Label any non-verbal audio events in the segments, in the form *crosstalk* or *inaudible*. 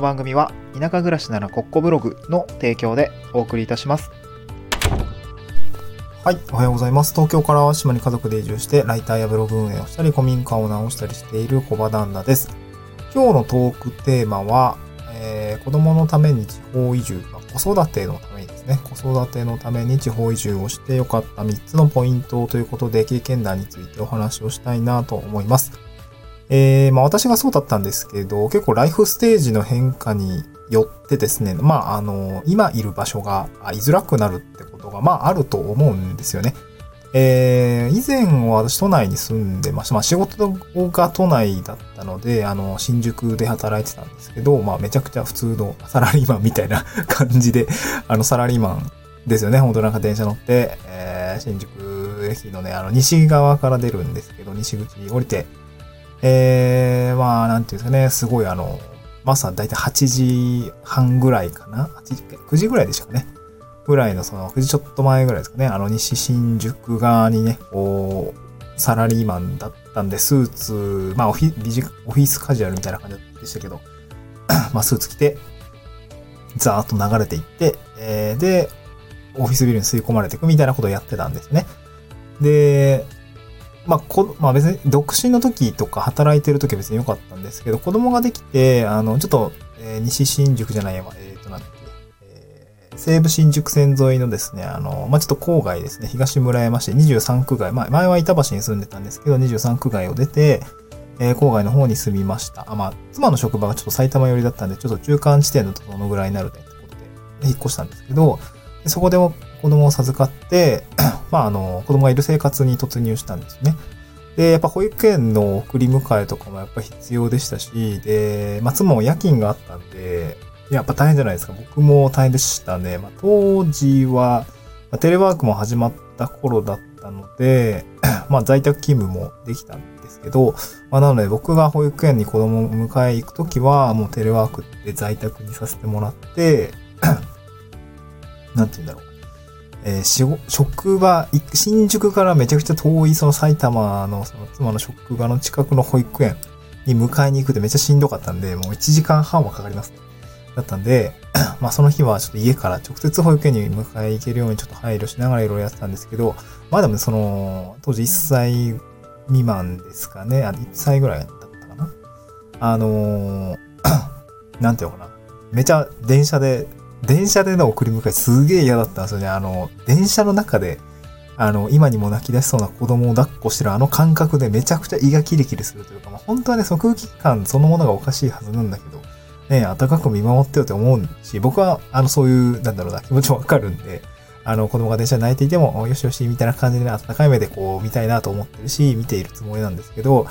の番組は田舎暮らしならコッコブログの提供でお送りいたします。はい、おはようございます。東京から島に家族で移住して、ライターやブログ運営をしたり、古民家を直したりしている小場旦那です。今日のトークテーマは、えー子供のために地方移住、ま子育てのためにですね、子育てのために地方移住をしてよかった3つのポイントということで、経験談についてお話をしたいなと思います。えー、まあ私がそうだったんですけど、結構ライフステージの変化によってですね、まああの、今いる場所が居づらくなるってことが、まああると思うんですよね。えー、以前は私都内に住んでました。まあ仕事が都内だったので、あの、新宿で働いてたんですけど、まあめちゃくちゃ普通のサラリーマンみたいな感じで、*laughs* あの、サラリーマンですよね。本当なんか電車乗って、えー、新宿駅のね、あの、西側から出るんですけど、西口に降りて、えー、まあ、なんていうんですかね、すごいあの、朝だいたい8時半ぐらいかな ?8 時、9時ぐらいでしたかね？ぐらいの、その、9時ちょっと前ぐらいですかね？あの、西新宿側にね、こう、サラリーマンだったんで、スーツ、まあ、オフィビジオフィスカジュアルみたいな感じでしたけど、*coughs* まあ、スーツ着て、ザーッと流れていって、えーで、オフィスビルに吸い込まれていくみたいなことをやってたんですね。で、まあ、こ、まあ別に独身の時とか働いてる時は別に良かったんですけど、子供ができて、あの、ちょっと、えー西新宿じゃないや、えっ、と、なんだっけ、えー西武新宿線沿いのですね、あの、まあ、ちょっと郊外ですね、東村山市23区外、まあ、前は板橋に住んでたんですけど、23区外を出て、えー郊外の方に住みました。あ、まあ、妻の職場がちょっと埼玉寄りだったんで、ちょっと中間地点だとどのぐらいになるねってことで、引っ越したんですけど、そこでも子供を授かって、*clears throat* まあ、あの、子供がいる生活に突入したんですね。で、やっぱ保育園の送り迎えとかもやっぱ必要でしたし、で、まあ、妻も夜勤があったんで、やっぱ大変じゃないですか。僕も大変でしたね。まあ、当時は、まあテレワークも始まった頃だったので、*clears throat* まあ、在宅勤務もできたんですけど、まあ、なので僕が保育園に子供を迎え行くときは、もうテレワークで在宅にさせてもらって、*clears throat* なんて言うんだろう。えーし職場、新宿からめちゃくちゃ遠いその埼玉のその妻の職場の近くの保育園に迎えに行くってめっちゃしんどかったんで、もう1時間半はかかります。だったんで、まあその日はちょっと家から直接保育園に迎え行けるようにちょっと配慮しながらいろいろやってたんですけど、まあでもその、当時1歳未満ですかね、あ、1歳ぐらいだったかな。あのー *clears throat* なんていうのかな。めちゃ電車で電車での送り迎えすげえ嫌だったんですよね。あの、電車の中で、あの、今にも泣き出しそうな子供を抱っこしてるあの感覚でめちゃくちゃ胃がキリキリするというか、まあ、本当はね、その空気感そのものがおかしいはずなんだけど、ね、温かく見守ってよって思うし、僕は、あの、そういう、なんだろうな、気持ちもわかるんで、あの、子供が電車で泣いていても、よしよし、みたいな感じでね、温かい目でこう、見たいなと思ってるし、見ているつもりなんですけど、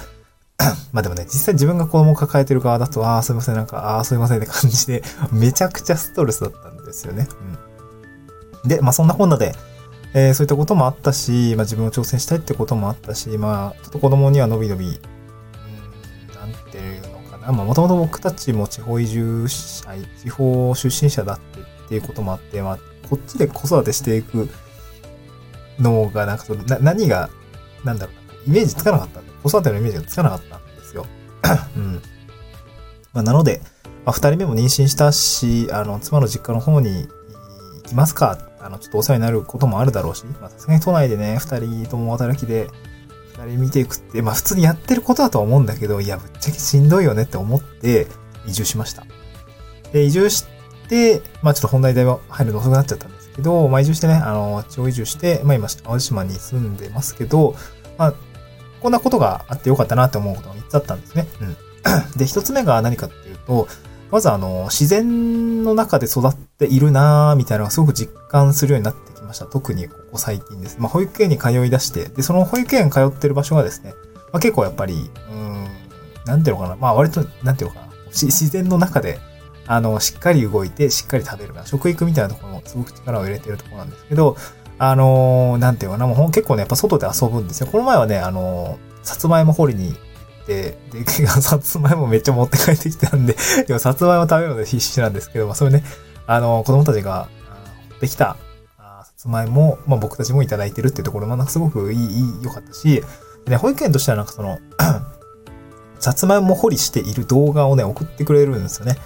*coughs* まあでもね、実際自分が子供を抱えてる側だと、ああ、すいません、なんか、ああ、すいませんって感じで、*laughs* めちゃくちゃストレスだったんですよね。うん。で、まあそんなこんなで、えーそういったこともあったし、まあ自分を挑戦したいってこともあったし、まあちょっと子供にはのびのび、うん、なんていうのかな。まあもともと僕たちも地方移住者、地方出身者だってっていうこともあって、まあこっちで子育てしていくのが、なんかその、な何が、なんだろうな、イメージつかなかった、子育てのイメージがつかなかったんですよ。*coughs* うん。まあ、なので、まあ、二人目も妊娠したし、あの、妻の実家の方に行きますかあの、ちょっとお世話になることもあるだろうし、まあ、さすがに都内でね、二人とも働きで、二人見ていくって、まあ、普通にやってることだとは思うんだけど、いや、ぶっちゃけしんどいよねって思って、移住しました。で、移住して、まあ、ちょっと本題で入るの遅くなっちゃったんですけど、まあ、移住してね、あの、地方移住して、まあ、今、淡路島に住んでますけど、まあ、こんなことがあってよかったなって思うことが3つあったんですね。うん。*clears throat* で、1つ目が何かっていうと、まずあの、自然の中で育っているなぁ、みたいなのがすごく実感するようになってきました。特にここ最近です。まあ、保育園に通い出して、で、その保育園通ってる場所がですね、まあ、結構やっぱり、うーん、なんていうのかな。まあ、割と、なんていうのかな。し自然の中で、あの、しっかり動いて、しっかり食べる。食育みたいなところもすごく力を入れてるところなんですけど、あのーなんていうかな、もう結構ね、やっぱ外で遊ぶんですよ。この前はね、あのーさつまいも掘りに行って、で、*laughs* さつまいもめっちゃ持って帰ってきたんで、*laughs* 今さつまいも食べるので必死なんですけど、まあ、それね、あのー子供たちが、あー掘ってきた、あさつまいも、まあ、僕たちもいただいてるっていうところも、なんかすごくいい、いい、良かったし、でね、保育園としてはなんかその、*clears throat* さつまいも掘りしている動画をね、送ってくれるんですよね。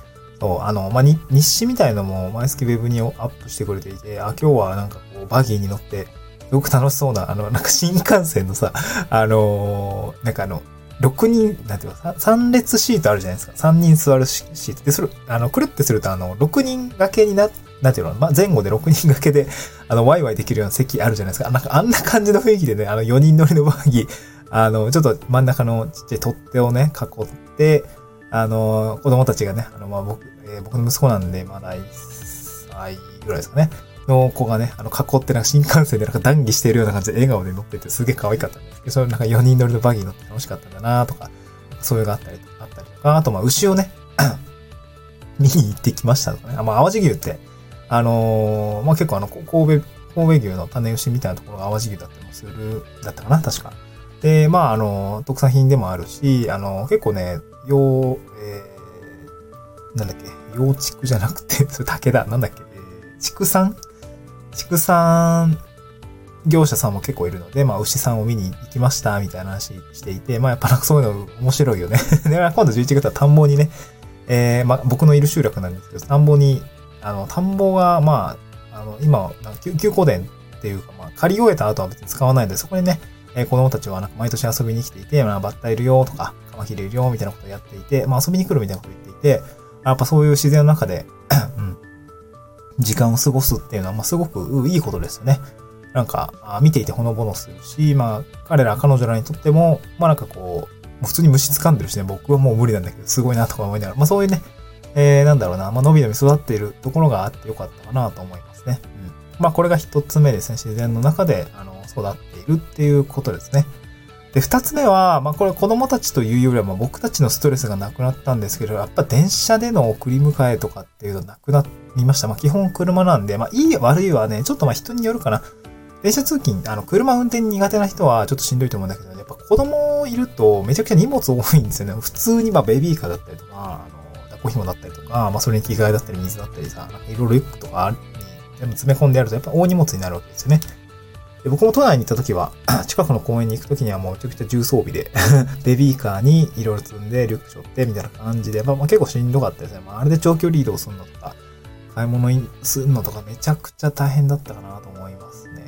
そそう、あの、まあ、日誌みたいのも毎月ウェブにアップしてくれていて、あ、今日はなんかこう、バギーに乗って、すごく楽しそうな、あの、なんか新幹線のさ、あのー、なんかあの、6人、なんていうか、3列シートあるじゃないですか。3人座るシート。で、それ、あの、くるってすると、あの、6人掛けにな、なんていうの、まあ、前後で6人掛けで、あの、ワイワイできるような席あるじゃないですか。なんか、あんな感じの雰囲気でね、あの、4人乗りのバギー、あの、ちょっと真ん中のちっちゃい取っ手をね、囲って、あの、子供たちがね、あの、まあ、僕、えー、僕の息子なんで、まだ1歳ぐらいですかね。の子がね、あの、囲ってなんか新幹線でなんか談義しているような感じで笑顔で乗っててすげえ可愛かったんですけど、それなんか4人乗りのバギー乗って楽しかったんだなとか、そういうのがあったり、あったりとか、あとまあ牛をね、*clears throat* 見に行ってきましたとかね。あまあ、淡路牛って、あのー、まあ結構あの、神戸、神戸牛の種牛みたいなところが淡路牛だったりもする、だったかな、確か。で、まああの、特産品でもあるし、あの、結構ね、養、えー、なんだっけ、養畜じゃなくて、*laughs* それ竹だ、なんだっけ、えー、畜産？畜産業者さんも結構いるので、まあ、牛さんを見に行きました、みたいな話していて、まあ、やっぱなんかそういうの面白いよね。*laughs* で、今度11月は田んぼにね、えー、まあ、僕のいる集落なんですけど、田んぼに、あの、田んぼが、まあ、あの、今、休休校電っていうか、まあ、借り終えた後は別に使わないので、そこにね、えー、子供たちはなんか毎年遊びに来ていて、まあ、バッタいるよとか、カマキリいるよみたいなことをやっていて、まあ、遊びに来るみたいなことを言っていて、やっぱそういう自然の中で *clears throat* うん、時間を過ごすっていうのは、まあ、すごくいいことですよね。なんか、見ていてほのぼのするし、まあ、彼ら、彼女らにとっても、まあなんかこう、普通に虫掴んでるしね、僕はもう無理なんだけど、すごいなとか思いながら、まあそういうね、えー、なんだろうな、まあ、のびのび育っているところがあってよかったかなと思いますね。うん。まあこれが一つ目ですね。自然の中で、あの、育っているっていうことですね。で、二つ目は、まあこれ子供たちというよりは、まあ僕たちのストレスがなくなったんですけど、やっぱ電車での送り迎えとかっていうのなくなりました。まあ基本車なんで、まあいい悪いはね、ちょっとまあ人によるかな。電車通勤、あの、車運転苦手な人はちょっとしんどいと思うんだけど、やっぱ子供いるとめちゃくちゃ荷物多いんですよね。普通にまあベビーカーだったりとか、あの、抱っこ紐だったりとか、まあそれに着替えだったり水だったりさ、いろいろリュックとかに全部詰め込んでやるとやっぱ大荷物になるわけですよね。で僕も都内に行った時は、*clears throat* 近くの公園に行く時にはもうめちゃくちゃ重装備で *laughs* ベビーカーにいろいろ積んで、リュック背負って、みたいな感じで、まあ、まあ、結構しんどかったですね。まあ、あれで長距離移動するのとか、買い物するのとかめちゃくちゃ大変だったかなと思いますね。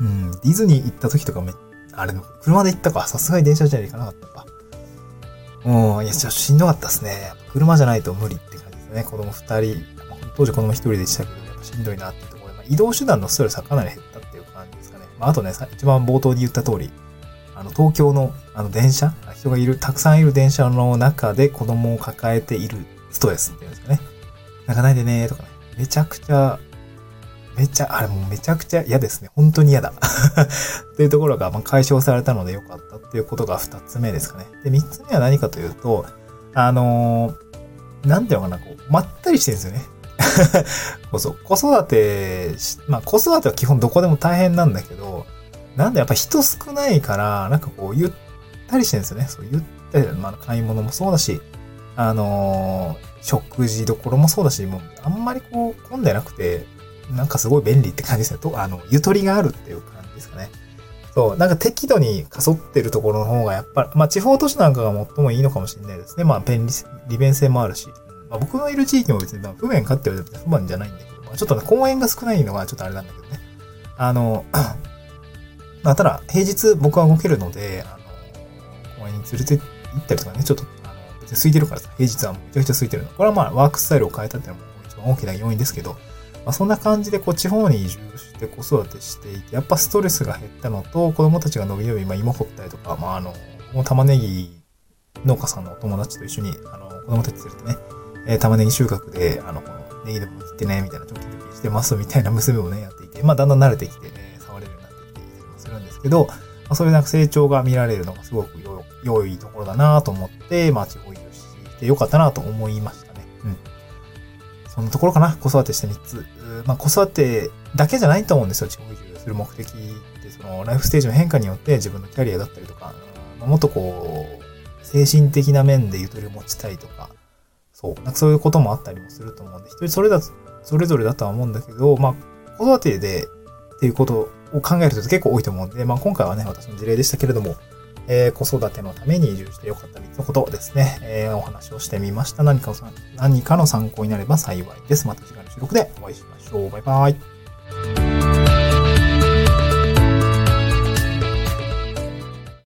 うん、ディズニー行った時とかめ、あれの、車で行ったか。さすがに電車じゃ行かなかったか。うん、いや、ちょっとしんどかったですね。車じゃないと無理って感じですね。子供二人、当時子供一人でしたけど、やっぱしんどいなって、移動手段のストレスはかなり減ったっていう感じですかね。まあ、あとね、一番冒頭に言った通り、あの、東京の、あの、電車人がいる、たくさんいる電車の中で子供を抱えているストレスっていうんですかね。泣かないでねーとかね。めちゃくちゃめちゃ、あれもうめちゃくちゃ嫌ですね。本当に嫌だ。*laughs* っていうところが、ま解消されたのでよかったっていうことが二つ目ですかね。で、三つ目は何かというと、あのー、なんていうのかな、こう、まったりしてるんですよね。こそ子育てまあ子育ては基本どこでも大変なんだけど、なんでやっぱ人少ないから、なんかこう、ゆったりしてるんですよね。そう、ゆったり、まあ買い物もそうだし、あのー、食事どころもそうだし、もうあんまりこう混んでなくて、なんかすごい便利って感じですね。と、あの、ゆとりがあるっていう感じですかね。そう、なんか適度にかそってるところの方がやっぱ、まあ地方都市なんかが最もいいのかもしれないですね。まあ便利、利便性もあるし。まあ僕のいる地域も別にまあ不便かって言われて不満じゃないんだけど、まあちょっとね、公園が少ないのがちょっとあれなんだけどね。あの、*clears throat* まあただ、平日僕は動けるので、あの、公園に連れて行ったりとかね、ちょっと、あの、別に空いてるからさ、平日はめちゃくちゃ空いてるの。これはまあワークスタイルを変えたっていうのも一番大きな要因ですけど、まあ、そんな感じでこう地方に移住して子育てしていて、やっぱストレスが減ったのと、子供たちが伸び伸び、まあ、芋掘ったりとか、まあ、あの、もう玉ねぎ農家さんのお友達と一緒に、あの、子供たち連れてね、えー、玉ねぎ収穫で、あの、このネギでも切ってね、みたいな、ちょっとしてますみたいな娘をね、やっていて、まあ、だんだん慣れてきて、ね、触れるようになってきていたりもするんですけど、まあ、そういうなんか成長が見られるのがすごく良いところだなと思って、まあ、地方移住してよかったなと思いましたね。うん。そんなところかな。子育てして3つ。まあ、子育てだけじゃないと思うんですよ。地方移住する目的って、その、ライフステージの変化によって自分のキャリアだったりとか、まあもっとこう、精神的な面でゆとりを持ちたいとか、そう、なんかそういうこともあったりもすると思うんで、一人それだと、それぞれだとは思うんだけど、まあ、子育てでっていうことを考えると結構多いと思うんで、まあ今回はね、私の事例でしたけれども、えー、子育てのために移住してよかった3つのことですね、えー、お話をしてみました。何か何かの参考になれば幸いです。また次回の収録でお会いしましょう。バイバイ。